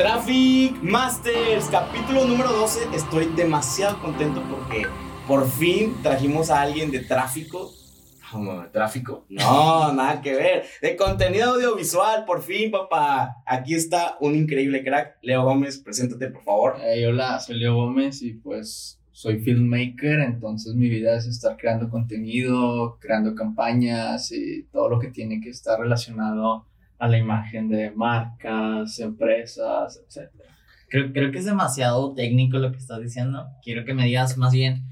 Traffic Masters, capítulo número 12. Estoy demasiado contento porque por fin trajimos a alguien de tráfico. ¿Cómo? ¿Tráfico? No, nada que ver. De contenido audiovisual, por fin, papá. Aquí está un increíble crack. Leo Gómez, preséntate, por favor. Hey, hola, soy Leo Gómez y pues soy filmmaker, entonces mi vida es estar creando contenido, creando campañas y todo lo que tiene que estar relacionado a la imagen de marcas, empresas, etc. Creo, creo que es demasiado técnico lo que estás diciendo. Quiero que me digas más bien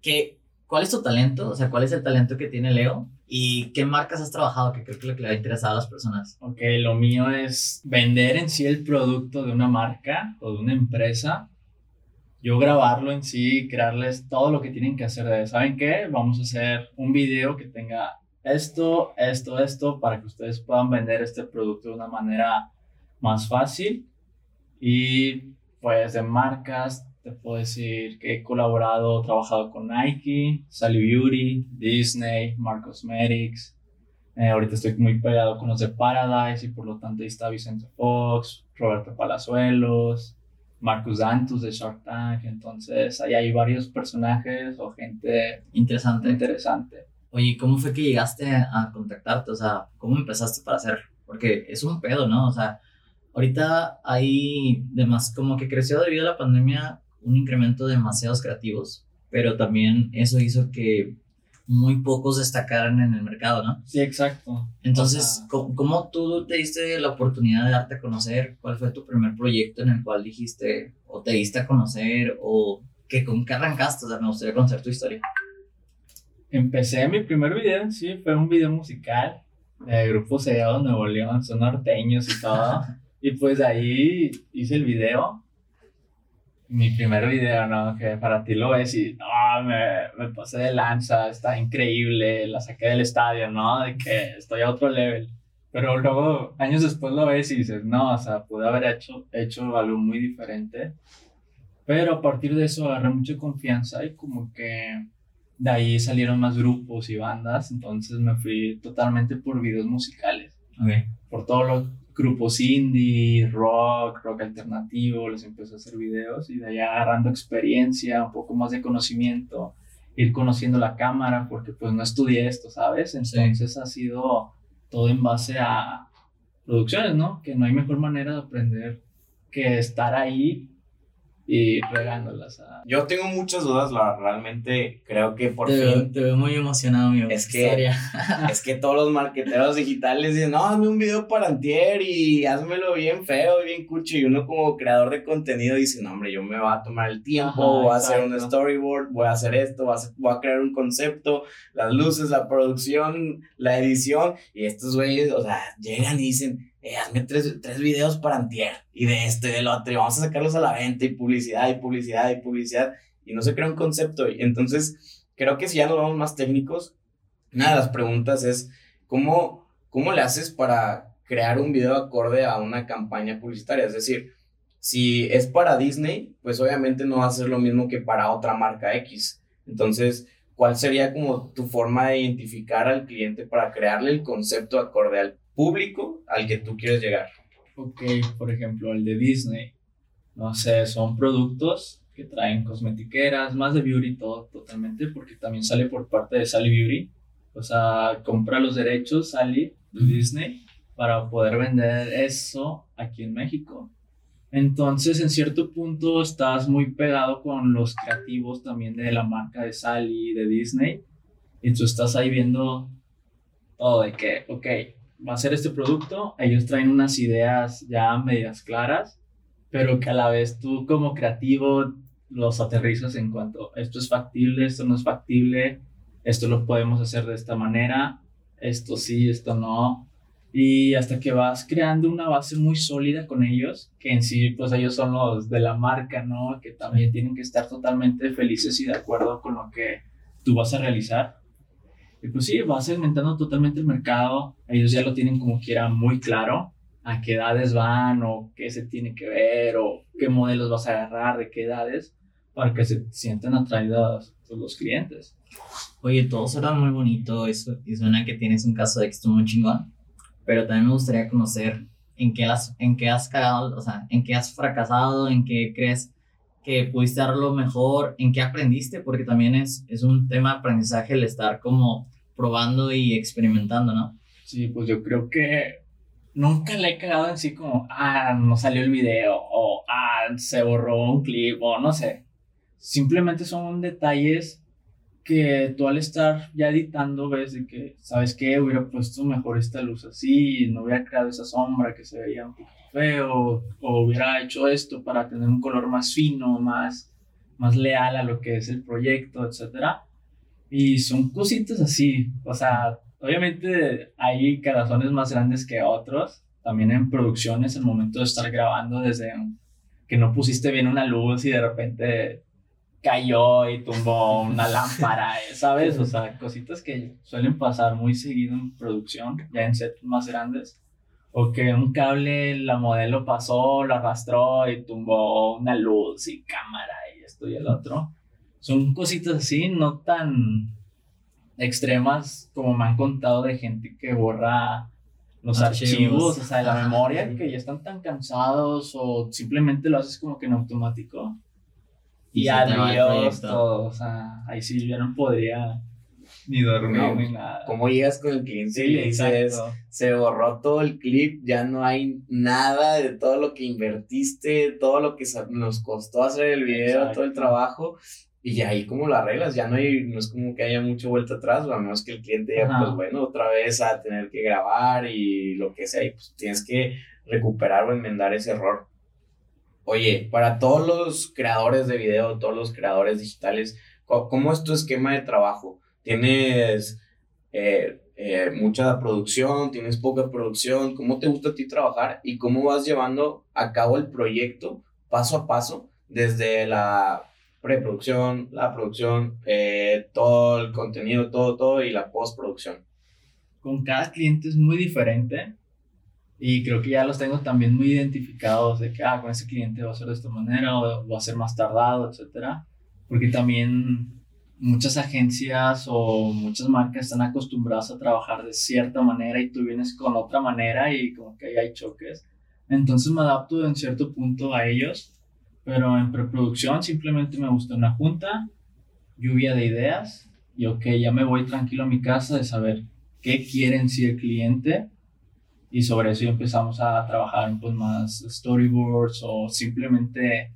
que, cuál es tu talento, o sea, cuál es el talento que tiene Leo y qué marcas has trabajado, que creo que es lo que le ha interesado a las personas. Ok, lo mío es vender en sí el producto de una marca o de una empresa. Yo grabarlo en sí, crearles todo lo que tienen que hacer. De, ¿Saben qué? Vamos a hacer un video que tenga esto, esto, esto, para que ustedes puedan vender este producto de una manera más fácil. Y pues de marcas, te puedo decir que he colaborado, trabajado con Nike, Sally Beauty, Disney, Mark Cosmetics. Eh, ahorita estoy muy pegado con los de Paradise y por lo tanto ahí está Vicente Fox, Roberto Palazuelos, Marcus Dantus de Shark Tank. Entonces ahí hay varios personajes o gente Interesante. interesante. Oye, ¿cómo fue que llegaste a contactarte? O sea, ¿cómo empezaste para hacer? Porque es un pedo, ¿no? O sea, ahorita hay demás, como que creció debido a la pandemia un incremento de demasiados creativos, pero también eso hizo que muy pocos destacaran en el mercado, ¿no? Sí, exacto. Entonces, O sea, ¿cómo, cómo tú te diste la oportunidad de darte a conocer? ¿Cuál fue tu primer proyecto en el cual dijiste o te diste a conocer o que con qué arrancaste? O sea, me gustaría conocer tu historia. Empecé mi primer video, sí, fue un video musical de Grupo Sellado Nuevo León, son norteños y todo. y pues ahí hice el video. Mi primer video, ¿no? Que para ti lo ves y no, me, me pasé de lanza, está increíble, la saqué del estadio, ¿no? De que estoy a otro level. Pero luego, años después lo ves y dices, no, o sea, pude haber hecho, hecho algo muy diferente. Pero a partir de eso agarré mucha confianza y como que de ahí salieron más grupos y bandas, entonces me fui totalmente por videos musicales, Ok. por todos los grupos indie, rock, rock alternativo, les empecé a hacer videos y de ahí agarrando experiencia, un poco más de conocimiento, ir conociendo la cámara, porque pues no estudié esto, ¿sabes? Entonces ha sido todo en base a producciones, ¿no? Que no hay mejor manera de aprender que estar ahí y regándolas a... Yo tengo muchas dudas, la, realmente creo que por te, veo, fin. te veo muy emocionado, amigo. Es que-. Es que todos los marqueteros digitales dicen, no, hazme un video para antier y házmelo bien feo y bien cucho. Y uno como creador de contenido dice, no, hombre, yo me voy a tomar el tiempo, Ajá, voy a hacer un storyboard, voy a hacer esto, voy a, hacer- voy a crear un concepto, las luces, la producción, la edición. Y estos güeyes, o sea, llegan y dicen, eh, hazme tres, tres videos para antier y de esto y del otro y vamos a sacarlos a la venta y publicidad y publicidad y publicidad. Y no se crea un concepto. Y entonces, creo que si ya nos vamos más técnicos, una de las preguntas es, ¿cómo, cómo le haces para crear un video acorde a una campaña publicitaria? Es decir, si es para Disney, pues obviamente no va a ser lo mismo que para otra marca X. Entonces, ¿cuál sería como tu forma de identificar al cliente para crearle el concepto acorde al público al que tú quieres llegar? Ok, por ejemplo, el de Disney. No sé, son productos que traen cosmetiqueras, más de beauty todo totalmente, porque también sale por parte de Sally Beauty. O sea, compra los derechos Sally de Disney para poder vender eso aquí en México. Entonces, en cierto punto, estás muy pegado con los creativos también de la marca de Sally, de Disney. Y tú estás ahí viendo todo de que, ok, va a ser este producto, ellos traen unas ideas ya medias claras, pero que a la vez tú como creativo los aterrizas en cuanto esto es factible, esto no es factible, esto lo podemos hacer de esta manera, esto sí, esto no. Y hasta que vas creando una base muy sólida con ellos, que en sí, pues ellos son los de la marca, ¿no? Que también tienen que estar totalmente felices y de acuerdo con lo que tú vas a realizar. Y pues sí, vas segmentando totalmente el mercado. Ellos ya lo tienen como quiera muy claro a qué edades van o qué se tiene que ver o qué modelos vas a agarrar, de qué edades, para que se sientan atraídos pues, los clientes. Oye, todo suena muy bonito eso, y suena que tienes un caso de éxito muy chingón, pero también me gustaría conocer en qué, las, en qué has cagado, o sea, en qué has fracasado, en qué crees que pudiste darlo mejor, en qué aprendiste, porque también es, es un tema de aprendizaje el estar como probando y experimentando, ¿no? Sí, pues yo creo que nunca le he cagado en sí como, ah, no salió el video, o ah, se borró un clip, o no sé. Simplemente son detalles que tú al estar ya editando ves de que, ¿sabes qué? Hubiera puesto mejor esta luz así, no hubiera creado esa sombra que se veía un feo, o hubiera hecho esto para tener un color más fino, más, más leal a lo que es el proyecto, etcétera. Y son cositas así, o sea, obviamente hay corazones más grandes que otros, también en producciones, el momento de estar grabando desde que no pusiste bien una luz y de repente cayó y tumbó una lámpara, ¿sabes? O sea, cositas que suelen pasar muy seguido en producción, ya en sets más grandes. O que un cable, la modelo pasó, lo arrastró y tumbó una luz y cámara y esto y el otro. Son cositas así, no tan extremas como me han contado de gente que borra los archivos, archivos o sea, de la memoria, que ya están tan cansados o simplemente lo haces como que en automático y, adiós todo. O sea, ahí sí yo no podría ni dormir ni nada. ¿Cómo llegas con el cliente y le dices, se borró todo el clip, ya no hay nada de todo lo que invertiste, todo lo que nos costó hacer el video, todo el trabajo? Y ahí como lo arreglas, ya no, hay, no es como que haya mucha vuelta atrás, o a menos que el cliente ya, pues bueno, otra vez a tener que grabar y lo que sea, y pues tienes que recuperar o enmendar ese error. Oye, para todos los creadores de video, todos los creadores digitales, ¿cómo es tu esquema de trabajo? ¿Tienes eh, eh, mucha producción? ¿Tienes poca producción? ¿Cómo te gusta a ti trabajar? ¿Y cómo vas llevando a cabo el proyecto paso a paso desde la preproducción, la producción, eh, todo el contenido, todo, todo y la postproducción? Con cada cliente es muy diferente y creo que ya los tengo también muy identificados de que, ah, con ese cliente va a ser de esta manera o va a ser más tardado, etcétera. Porque también muchas agencias o muchas marcas están acostumbradas a trabajar de cierta manera y tú vienes con otra manera y como que ahí hay choques. Entonces me adapto en cierto punto a ellos, pero en preproducción simplemente me gusta una junta, lluvia de ideas y ok, ya me voy tranquilo a mi casa de saber qué quieren si el cliente y sobre eso empezamos a trabajar pues más storyboards o simplemente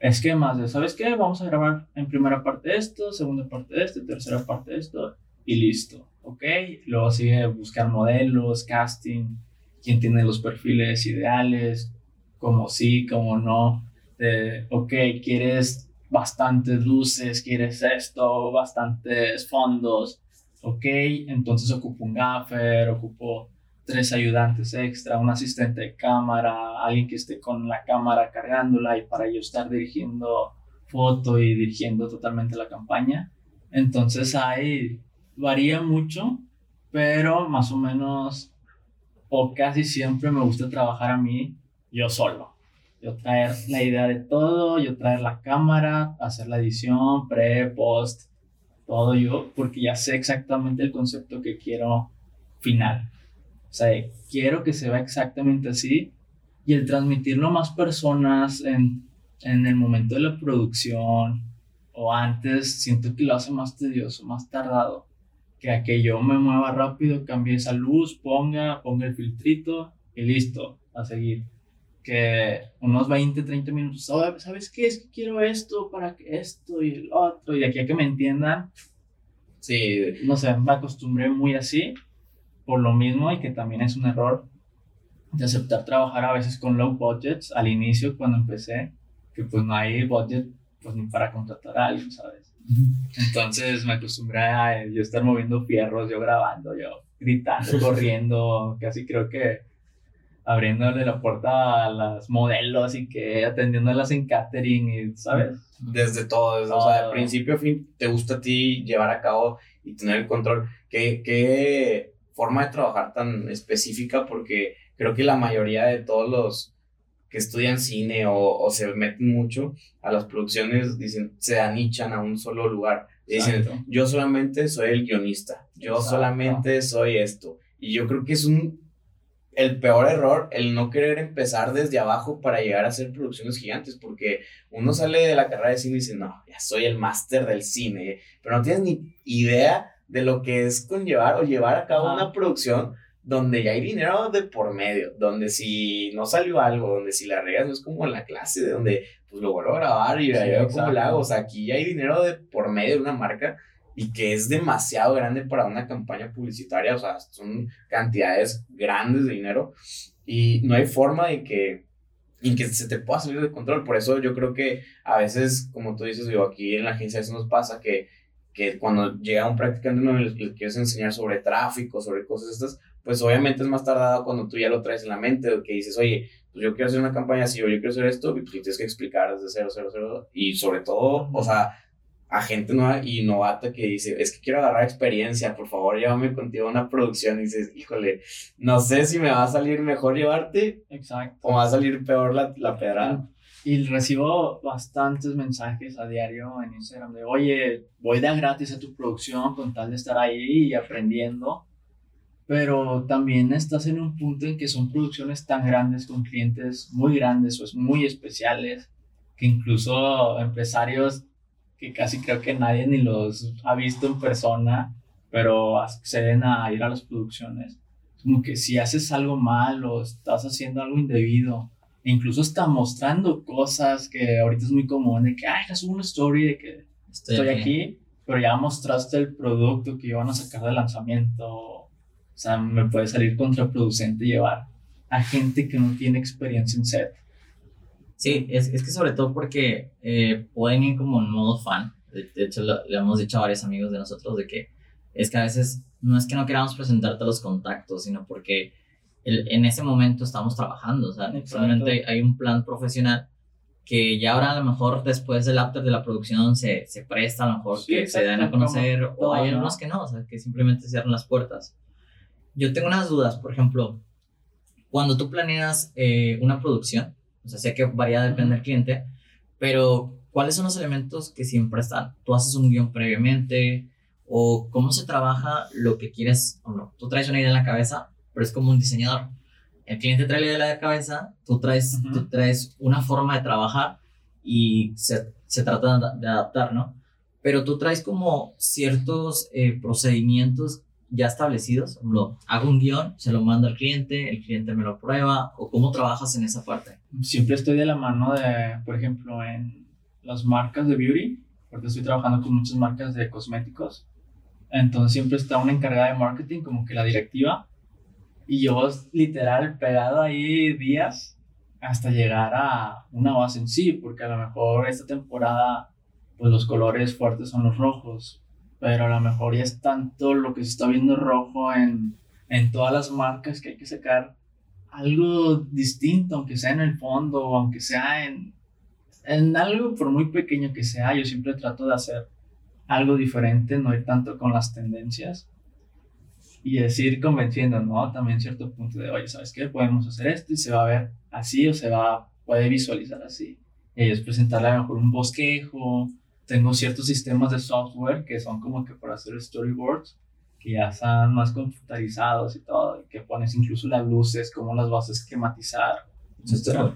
esquemas de, ¿sabes qué? Vamos a grabar en primera parte esto, segunda parte esto, tercera parte esto y listo, ¿ok? Luego sigue buscar modelos, casting, quién tiene los perfiles ideales, como sí, como no, ok, quieres bastantes luces, quieres esto, bastantes fondos, ok, entonces ocupo un gaffer, ocupo tres ayudantes extra, un asistente de cámara, alguien que esté con la cámara cargándola y para yo estar dirigiendo foto y dirigiendo totalmente la campaña. Entonces ahí varía mucho, pero más o menos o casi siempre me gusta trabajar a mí yo solo. Yo traer la idea de todo, yo traer la cámara, hacer la edición, pre, post, todo yo, porque ya sé exactamente el concepto que quiero final. O sea, quiero que se vea exactamente así y el transmitirlo a más personas en, en el momento de la producción o antes, siento que lo hace más tedioso, más tardado que a que yo me mueva rápido, cambie esa luz, ponga, ponga el filtrito y listo, a seguir. Que unos 20, 30 minutos, ¿sabes qué? Es que quiero esto para que esto y el otro, y de aquí a que me entiendan. Sí. No sé, me acostumbré muy así por lo mismo y que también es un error de aceptar trabajar a veces con low budgets al inicio cuando empecé, que pues no hay budget pues ni para contratar a alguien, ¿sabes? Entonces me acostumbré a yo estar moviendo fierros, yo grabando, yo gritando, corriendo, casi creo que abriéndole la puerta a las modelos y que atendiéndolas en catering, y, ¿sabes? Desde todo, desde, o sea, de principio a fin, te gusta a ti llevar a cabo y tener el control. ¿Qué, qué forma de trabajar tan específica porque creo que la mayoría de todos los que estudian cine o, se meten mucho a las producciones, dicen, se anichan a un solo lugar. Dicen, yo solamente soy el guionista, yo solamente soy esto. Y yo creo que es un el peor error el no querer empezar desde abajo para llegar a hacer producciones gigantes, porque uno sale de la carrera de cine y dice, no, ya soy el máster del cine, pero no tienes ni idea de lo que es conllevar o llevar a cabo una producción donde ya hay dinero de por medio, donde si no salió algo, donde si la regas no es como en la clase, de donde pues lo vuelvo a grabar y veo cómo lo hago, o sea, aquí ya hay dinero de por medio de una marca y que es demasiado grande para una campaña publicitaria, o sea, son cantidades grandes de dinero y no hay forma de que, en que se te pueda salir de control, por eso yo creo que a veces, como tú dices, yo aquí en la agencia eso nos pasa que que cuando llega un practicante nuevo y le quieres enseñar sobre tráfico, sobre cosas estas, pues obviamente es más tardado cuando tú ya lo traes en la mente, o que dices, oye, pues yo quiero hacer una campaña así, o yo quiero hacer esto, y pues tienes que explicar desde cero, cero, cero, y sobre todo, o sea, a gente nueva y novata que dice, es que quiero agarrar experiencia, por favor, llévame contigo a una producción, y dices, híjole, no sé si me va a salir mejor llevarte, Exacto. o va a salir peor la, la pedrada. Y recibo bastantes mensajes a diario en Instagram de, oye, voy de gratis a tu producción con tal de estar ahí y aprendiendo pero también estás en un punto en que son producciones tan grandes con clientes muy grandes o muy especiales que incluso empresarios que casi creo que nadie ni los ha visto en persona, pero acceden a ir a las producciones. Como que si haces algo mal o estás haciendo algo indebido, incluso está mostrando cosas que ahorita es muy común, de que, ay, es una story de que estoy, aquí. pero ya mostraste el producto que iban a sacar de lanzamiento o sea, me puede salir contraproducente llevar a gente que no tiene experiencia en set. Sí, es, es que sobre todo porque eh, pueden ir como en modo fan. De, hecho, le hemos dicho a varios amigos de nosotros de que es que a veces no es que no queramos presentarte los contactos, sino porque el, en ese momento estamos trabajando. O sea, realmente hay un plan profesional que ya ahora a lo mejor después del after de la producción se, se presta a lo mejor que se den a conocer o hay algunos que no, o sea, que simplemente cierran las puertas. Yo tengo unas dudas, por ejemplo, cuando tú planeas eh, una producción, o sea, sé que varía, depende del cliente, pero ¿cuáles son los elementos que siempre están? ¿Tú haces un guion previamente? ¿O cómo se trabaja lo que quieres? O no, tú traes una idea en la cabeza, pero es como un diseñador. El cliente trae la idea en la cabeza, tú traes, tú traes una forma de trabajar y se, se trata de adaptar, ¿no? Pero tú traes como ciertos eh, procedimientos ya establecidos? Lo, hago un guion, se lo mando al cliente, el cliente me lo prueba, o cómo trabajas en esa parte? Siempre estoy de la mano de, por ejemplo, en las marcas de beauty, porque estoy trabajando con muchas marcas de cosméticos. Entonces siempre está una encargada de marketing, como que la directiva, y yo literal pegado ahí días hasta llegar a una base en sí, porque a lo mejor esta temporada pues los colores fuertes son los rojos, pero a lo mejor ya es tanto lo que se está viendo rojo en, en todas las marcas que hay que sacar algo distinto, aunque sea en el fondo o aunque sea en, en algo por muy pequeño que sea, yo siempre trato de hacer algo diferente, no ir tanto con las tendencias y decir convenciendo, ¿no? También cierto punto de, oye, ¿sabes qué? Podemos hacer esto y se va a ver así o se va, puede visualizar así. Y ellos presentarle a lo mejor un bosquejo, tengo ciertos sistemas de software que son como que para hacer storyboards, que ya están más computarizados y todo, que pones incluso las luces, cómo las vas a esquematizar, etc.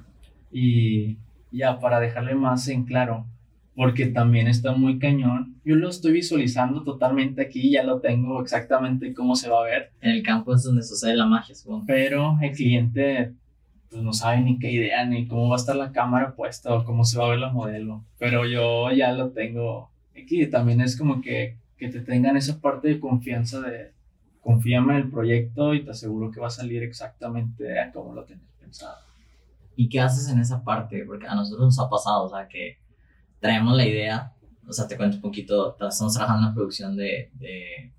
Y ya para dejarle más en claro, porque también está muy cañón. Yo lo estoy visualizando totalmente aquí, ya lo tengo exactamente cómo se va a ver. En el campo es donde sucede la magia, supongo. Pero el cliente pues no sabe ni qué idea, ni cómo va a estar la cámara puesta o cómo se va a ver la modelo. Pero yo ya lo tengo aquí. También es como que, que te tengan esa parte de confianza de confíame en el proyecto y te aseguro que va a salir exactamente a como lo tienes pensado. ¿Y qué haces en esa parte? Porque a nosotros nos ha pasado, o sea, que traemos la idea, o sea, te cuento un poquito, estamos trabajando en una producción de, de,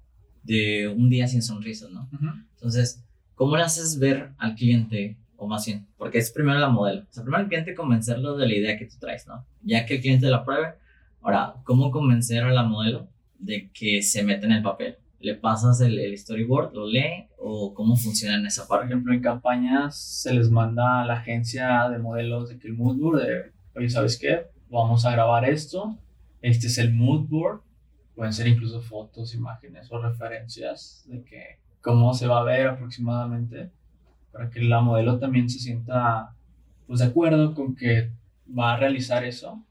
de un día sin sonrisas, ¿no? Entonces, ¿cómo le haces ver al cliente o más bien, porque es primero la modelo. O sea, primero el cliente convencerlo de la idea que tú traes, ¿no? Ya que el cliente la pruebe, ahora, ¿cómo convencer a la modelo de que se mete en el papel? ¿Le pasas el, storyboard, lo lee o cómo funciona en esa parte? Por ejemplo, en campañas se les manda a la agencia de modelos de que el mood board, de, oye, ¿sabes qué? Vamos a grabar esto, este es el mood board, pueden ser incluso fotos, imágenes o referencias de que cómo se va a ver aproximadamente para que la modelo también se sienta pues de acuerdo con que va a realizar eso.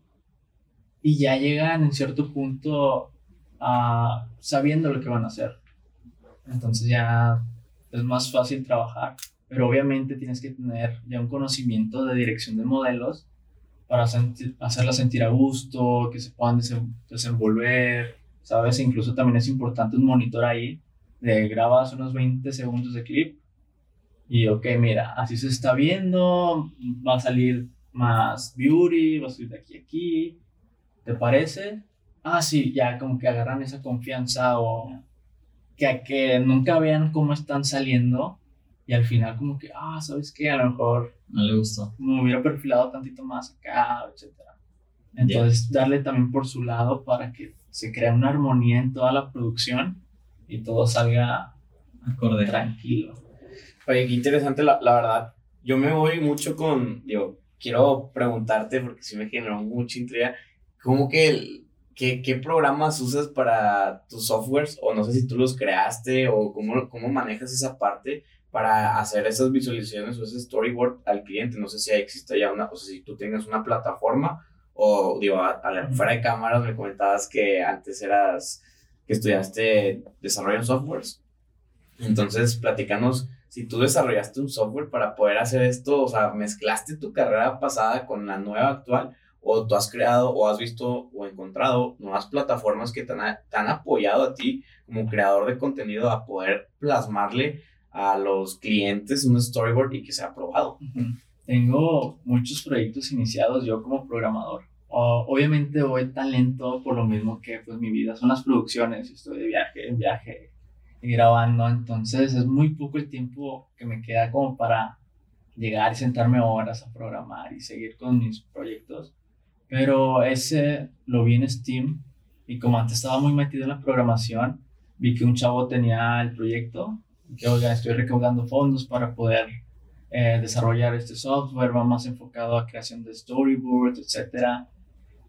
Y ya llegan en cierto punto a sabiendo lo que van a hacer. Entonces ya es más fácil trabajar, pero obviamente tienes que tener ya un conocimiento de dirección de modelos para sentir, hacerla sentir a gusto, que se puedan desenvolver, ¿sabes? Incluso también es importante un monitor ahí, de grabas unos 20 segundos de clip y ok, mira, así se está viendo, va a salir más beauty, va a salir de aquí a aquí, ¿te parece? Ah, sí, ya como que agarran esa confianza o que, que nunca vean cómo están saliendo y al final como que, ah, ¿sabes qué? A lo mejor no le gustó. Me hubiera perfilado tantito más acá, etc. Entonces, darle también por su lado para que se crea una armonía en toda la producción y todo salga acorde. Tranquilo. Oye, qué interesante, la, la verdad. Yo me voy mucho con, digo, quiero preguntarte, porque sí me generó mucha intriga, ¿cómo que el, qué, qué, programas usas para tus softwares? O no sé si tú los creaste o cómo, cómo manejas esa parte para hacer esas visualizaciones o ese storyboard al cliente. No sé si existe ya una, o sea, si tú tengas una plataforma o, digo, fuera de cámaras me comentabas que antes eras, que estudiaste desarrollo en softwares. Entonces, platicanos si tú desarrollaste un software para poder hacer esto, o sea, mezclaste tu carrera pasada con la nueva actual, o tú has creado o has visto o encontrado nuevas plataformas que te han, te han apoyado a ti como creador de contenido a poder plasmarle a los clientes un storyboard y que sea aprobado. Tengo muchos proyectos iniciados yo como programador. obviamente voy tan lento por lo mismo que pues mi vida son las producciones, estoy de viaje en viaje y grabando, entonces es muy poco el tiempo que me queda como para llegar y sentarme horas a programar y seguir con mis proyectos. Pero ese lo vi en Steam y como antes estaba muy metido en la programación, vi que un chavo tenía el proyecto, que oiga, estoy recaudando fondos para poder eh, desarrollar este software, va más enfocado a creación de storyboards, etc.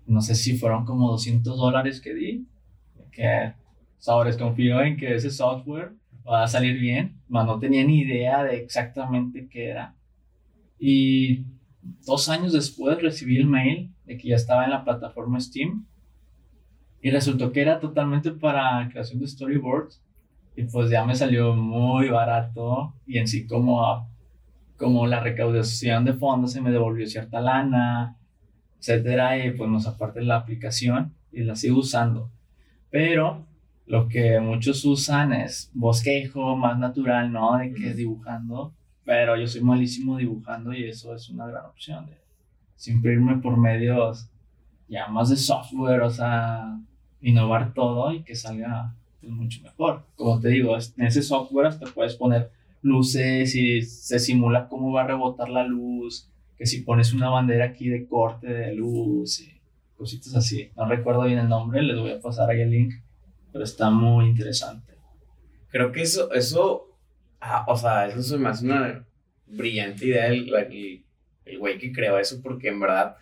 No sé si fueron como 200 dólares que di, que sabores confío en que ese software va a salir bien, pero no tenía ni idea de exactamente qué era. Y dos años después recibí el mail de que ya estaba en la plataforma Steam y resultó que era totalmente para creación de storyboards y pues ya me salió muy barato y en sí como, como la recaudación de fondos se me devolvió cierta lana, etcétera, y pues nos aparte la aplicación y la sigo usando. Pero lo que muchos usan es bosquejo más natural, ¿no? De que dibujando, pero yo soy malísimo dibujando y eso es una gran opción de siempre irme por medios ya más de software, o sea, innovar todo y que salga pues, mucho mejor. Como te digo, en ese software hasta puedes poner luces y se simula cómo va a rebotar la luz, que si pones una bandera aquí de corte de luz y cositas así. No recuerdo bien el nombre, les voy a pasar ahí el link, pero está muy interesante. Creo que eso, eso, ah, o sea, eso se me una brillante idea el, el güey que creó eso, porque en verdad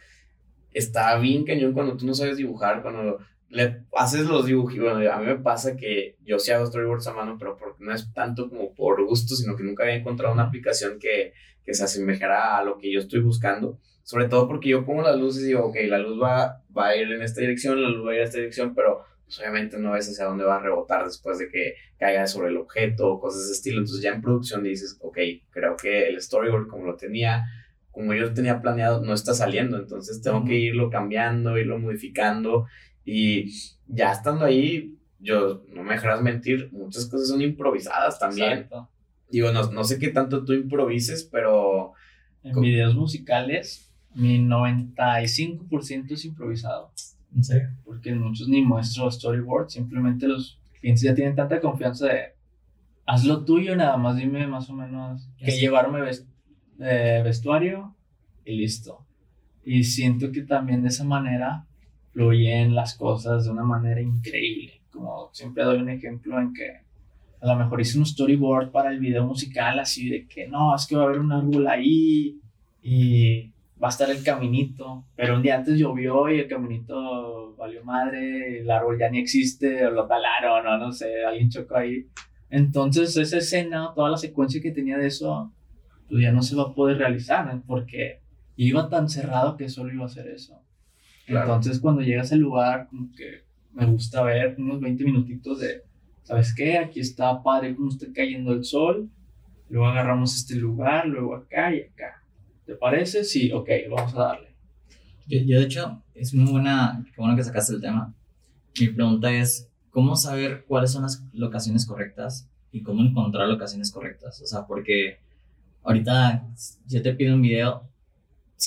está bien cañón cuando tú no sabes dibujar, cuando le haces los dibujos. Bueno, a mí me pasa que yo sí hago storyboards a mano, pero porque no es tanto como por gusto, sino que nunca había encontrado una aplicación que, que se asemejara a lo que yo estoy buscando. Sobre todo porque yo pongo las luces y digo, ok, la luz va, va a ir en esta dirección, la luz va a ir en esta dirección, pero pues, obviamente no ves hacia dónde va a rebotar después de que caiga sobre el objeto o cosas de ese estilo. Entonces ya en producción dices, ok, creo que el storyboard como lo tenía, como yo lo tenía planeado, no está saliendo. Entonces tengo que irlo cambiando, irlo modificando y ya estando ahí, yo no me dejarás mentir, muchas cosas son improvisadas también. Digo, no, no sé qué tanto tú improvises, pero... En videos musicales, mi 95% es improvisado. ¿En serio? Porque muchos ni muestro storyboard, simplemente los clientes ya tienen tanta confianza de haz lo tuyo, nada más dime más o menos qué llevarme eh, vestuario y listo. Y siento que también de esa manera fluyen las cosas de una manera increíble. Como siempre doy un ejemplo en que a lo mejor hice un storyboard para el video musical así de que no, es que va a haber un árbol ahí y va a estar el caminito, pero un día antes llovió y el caminito valió madre, el árbol ya ni existe, o lo talaron, o no sé, alguien chocó ahí. Entonces esa escena, toda la secuencia que tenía de eso, pues ya no se va a poder realizar, ¿eh? porque iba tan cerrado que solo iba a hacer eso. Entonces, cuando llegas al lugar, como que me gusta ver unos 20 minutitos de, ¿sabes qué? Aquí está padre cómo está cayendo el sol. Luego agarramos este lugar, luego acá y acá. ¿Te parece? Sí, ok, vamos a darle. Yo, yo de hecho, es muy buena, qué bueno que sacaste el tema. Mi pregunta es, ¿cómo saber cuáles son las locaciones correctas y cómo encontrar locaciones correctas? O sea, porque ahorita yo te pido un video,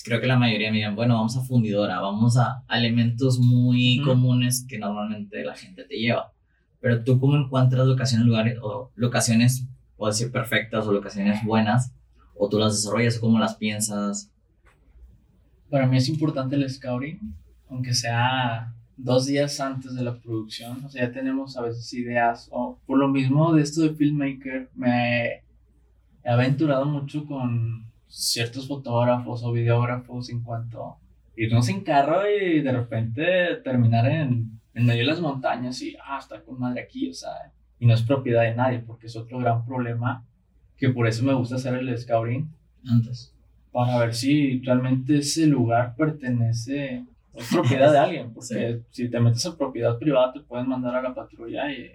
creo que la mayoría me digan, bueno, vamos a fundidora, vamos a, elementos muy comunes que normalmente la gente te lleva. Pero tú cómo encuentras locaciones, lugares o locaciones, puedo decir perfectas o locaciones buenas, o tú las desarrollas o cómo las piensas. Para mí es importante el scouting, aunque sea dos días antes de la producción. O sea, ya tenemos a veces ideas. O por lo mismo de esto de filmmaker, me he aventurado mucho con ciertos fotógrafos o videógrafos en cuanto irnos en carro y de repente terminar en, en medio de las montañas y ah, está con madre aquí, o sea, y no es propiedad de nadie, porque es otro gran problema que por eso me gusta hacer el scouting antes. Para ver si realmente ese lugar pertenece, es propiedad de alguien, porque si te metes a propiedad privada te pueden mandar a la patrulla y,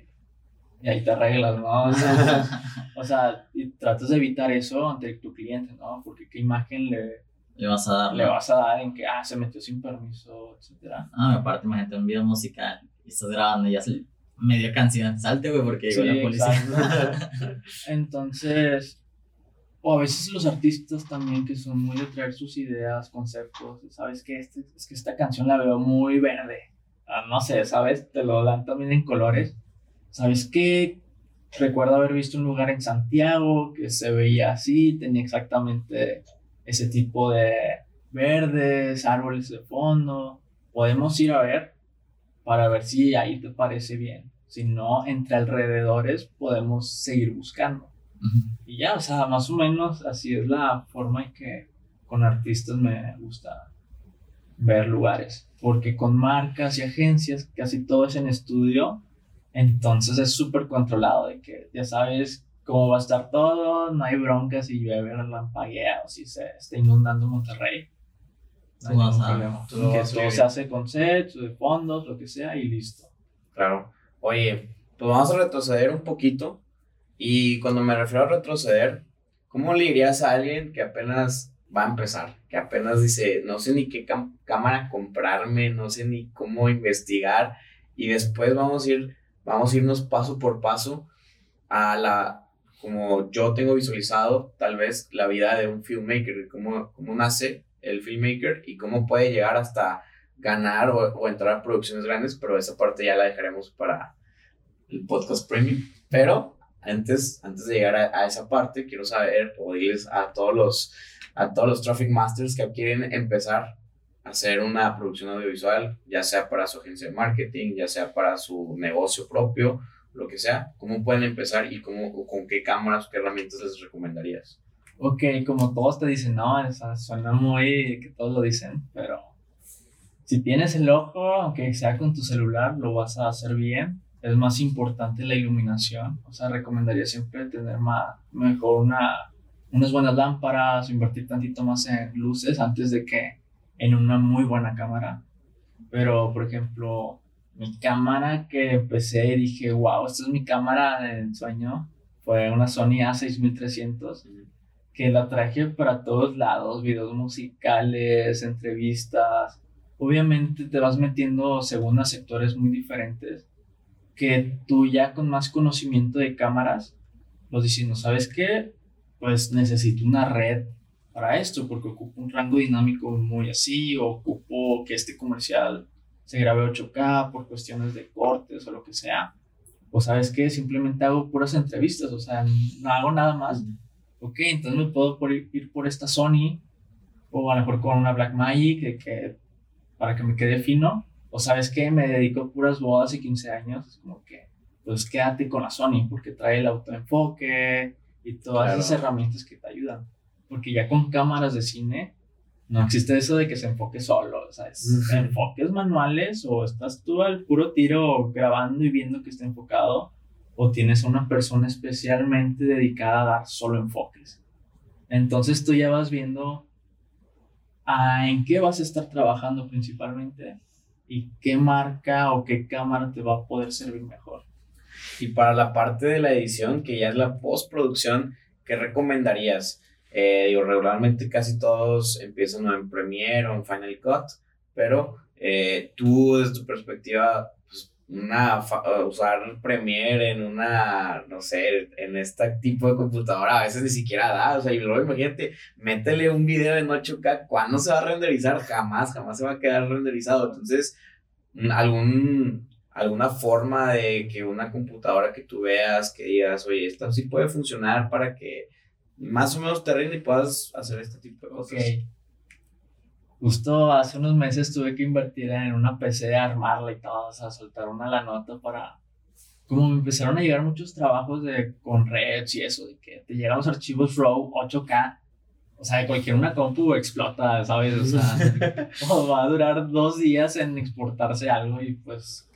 y ahí te arreglas, ¿no? O sea, y tratas de evitar eso ante tu cliente, ¿no? Porque qué imagen le, le vas a dar. Le vas a dar en que, ah, se metió sin permiso, etcétera. Ah, aparte, imagínate un video musical y estás grabando y ya se media canción, salte, güey, porque llegó la policía. Entonces, o a veces los artistas también que son muy de traer sus ideas, conceptos, sabes que este, es que esta canción la veo muy verde, ah, no sé, sabes, te lo dan también en colores, sabes que recuerdo haber visto un lugar en Santiago que se veía así, tenía exactamente ese tipo de verdes, árboles de fondo, podemos ir a ver para ver si ahí te parece bien. Si no, entre alrededores podemos seguir buscando. Y ya, o sea, más o menos así es la forma en que con artistas me gusta ver lugares, porque con marcas y agencias casi todo es en estudio, entonces es súper controlado de que ya sabes cómo va a estar todo, no hay broncas si llueve lampaguea o si se está inundando Monterrey. No hay ningún problema. todo se hace con sets, de fondos, lo que sea y listo. Claro. Oye, pues vamos a retroceder un poquito. Y cuando me refiero a retroceder, ¿cómo le dirías a alguien que apenas va a empezar? Que apenas dice, no sé ni qué cámara comprarme, no sé ni cómo investigar. Y después vamos a ir, vamos a irnos paso por paso a la, como yo tengo visualizado, tal vez la vida de un filmmaker, cómo, cómo nace el filmmaker y cómo puede llegar hasta ganar o, entrar a producciones grandes, pero esa parte ya la dejaremos para el podcast premium. Pero antes, antes de llegar a, esa parte, quiero saber o a todos los, a todos los Traffic Masters que quieren empezar hacer una producción audiovisual, ya sea para su agencia de marketing, ya sea para su negocio propio, lo que sea, ¿cómo pueden empezar y cómo, con qué cámaras o qué herramientas les recomendarías? Ok, como todos te dicen, no, esa suena muy que todos lo dicen, pero si tienes el ojo, aunque sea con tu celular, lo vas a hacer bien. Es más importante la iluminación. O sea, recomendaría siempre tener más, mejor una, unas buenas lámparas, invertir tantito más en luces antes de que en una muy buena cámara. Pero, por ejemplo, mi cámara que empecé y dije, wow, esta es mi cámara de sueño, fue una Sony A6300 que la traje para todos lados, videos musicales, entrevistas, obviamente te vas metiendo según a sectores muy diferentes, que tú ya con más conocimiento de cámaras, los diciendo, ¿sabes qué? Pues necesito una red para esto, porque ocupo un rango dinámico muy así, o ocupo que este comercial se grabe 8K por cuestiones de cortes o lo que sea. O sabes qué, simplemente hago puras entrevistas, o sea, no hago nada más. Ok, entonces me puedo ir por esta Sony, o a lo mejor con una Blackmagic, de que para que me quede fino, o sabes que me dedico a puras bodas y 15 años, es como que, pues quédate con la Sony, porque trae el autoenfoque y todas esas herramientas que te ayudan. Porque ya con cámaras de cine, no existe eso de que se enfoque solo, o sea, es enfoques manuales o estás tú al puro tiro grabando y viendo que está enfocado o tienes una persona especialmente dedicada a dar solo enfoques. Entonces tú ya vas viendo ah, en qué vas a estar trabajando principalmente y qué marca o qué cámara te va a poder servir mejor. Y para la parte de la edición, que ya es la postproducción, ¿qué recomendarías? Eh, regularmente casi todos empiezan en Premiere o en Final Cut, pero eh, tú desde tu perspectiva, pues, una, usar Premiere en una, no sé, en este tipo de computadora a veces ni siquiera da, o sea, y luego imagínate, métele un video en 8K, ¿cuándo se va a renderizar? Jamás, jamás se va a quedar renderizado, entonces, algún alguna forma de que una computadora que tú veas, que digas, oye, esta sí puede funcionar para que más o menos te y puedas hacer este tipo de cosas. Justo hace unos meses tuve que invertir en una PC, armarla y todo, o sea, soltar una la nota para... Como me empezaron a llegar muchos trabajos de, con Reds y eso, de que te llegan los archivos RAW 8K, o sea, cualquier una compu explota, ¿sabes? O sea, va a durar dos días en exportarse algo y pues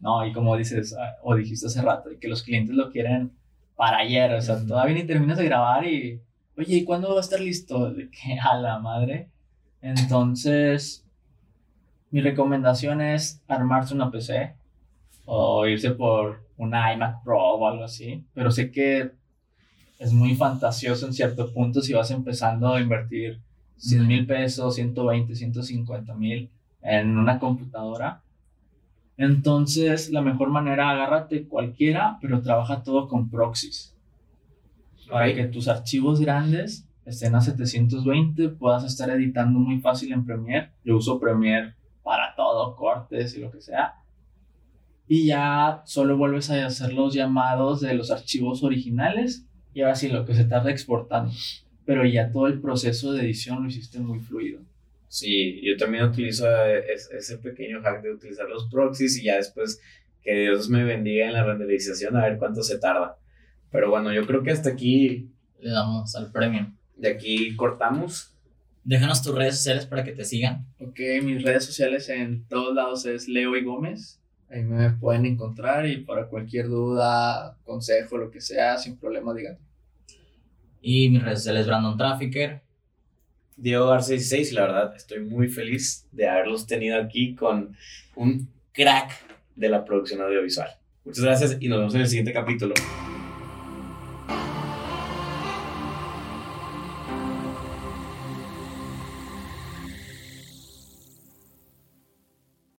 ¿no? Y como dices, ah, o dijiste hace rato, que los clientes lo quieren para ayer, o sea, todavía ni terminas de grabar y, oye, ¿y cuándo va a estar listo? De que a la madre. Entonces, mi recomendación es armarse una PC o irse por una iMac Pro o algo así, pero sé que es muy fantasioso en cierto punto si vas empezando a invertir 100 mil pesos, 120, 150 mil en una computadora entonces, la mejor manera, agárrate cualquiera, pero trabaja todo con proxies. Para que tus archivos grandes estén a 720, puedas estar editando muy fácil en Premiere. Yo uso Premiere para todo, cortes y lo que sea. Y ya solo vuelves a hacer los llamados de los archivos originales y ahora sí lo que se tarda exportando. Pero ya todo el proceso de edición lo hiciste muy fluido. Sí, yo también utilizo ese pequeño hack de utilizar los proxies y ya después que Dios me bendiga en la renderización a ver cuánto se tarda. Pero bueno, yo creo que hasta aquí le damos al premio. De aquí cortamos. Déjanos tus redes sociales para que te sigan. Ok, mis redes sociales en todos lados es Leo y Gómez. Ahí me pueden encontrar y para cualquier duda, consejo, lo que sea, sin problema, díganme. Y mis redes sociales Brandon Trafficker. Diego García 16 y la verdad estoy muy feliz de haberlos tenido aquí con un crack de la producción audiovisual. Muchas gracias y nos vemos en el siguiente capítulo.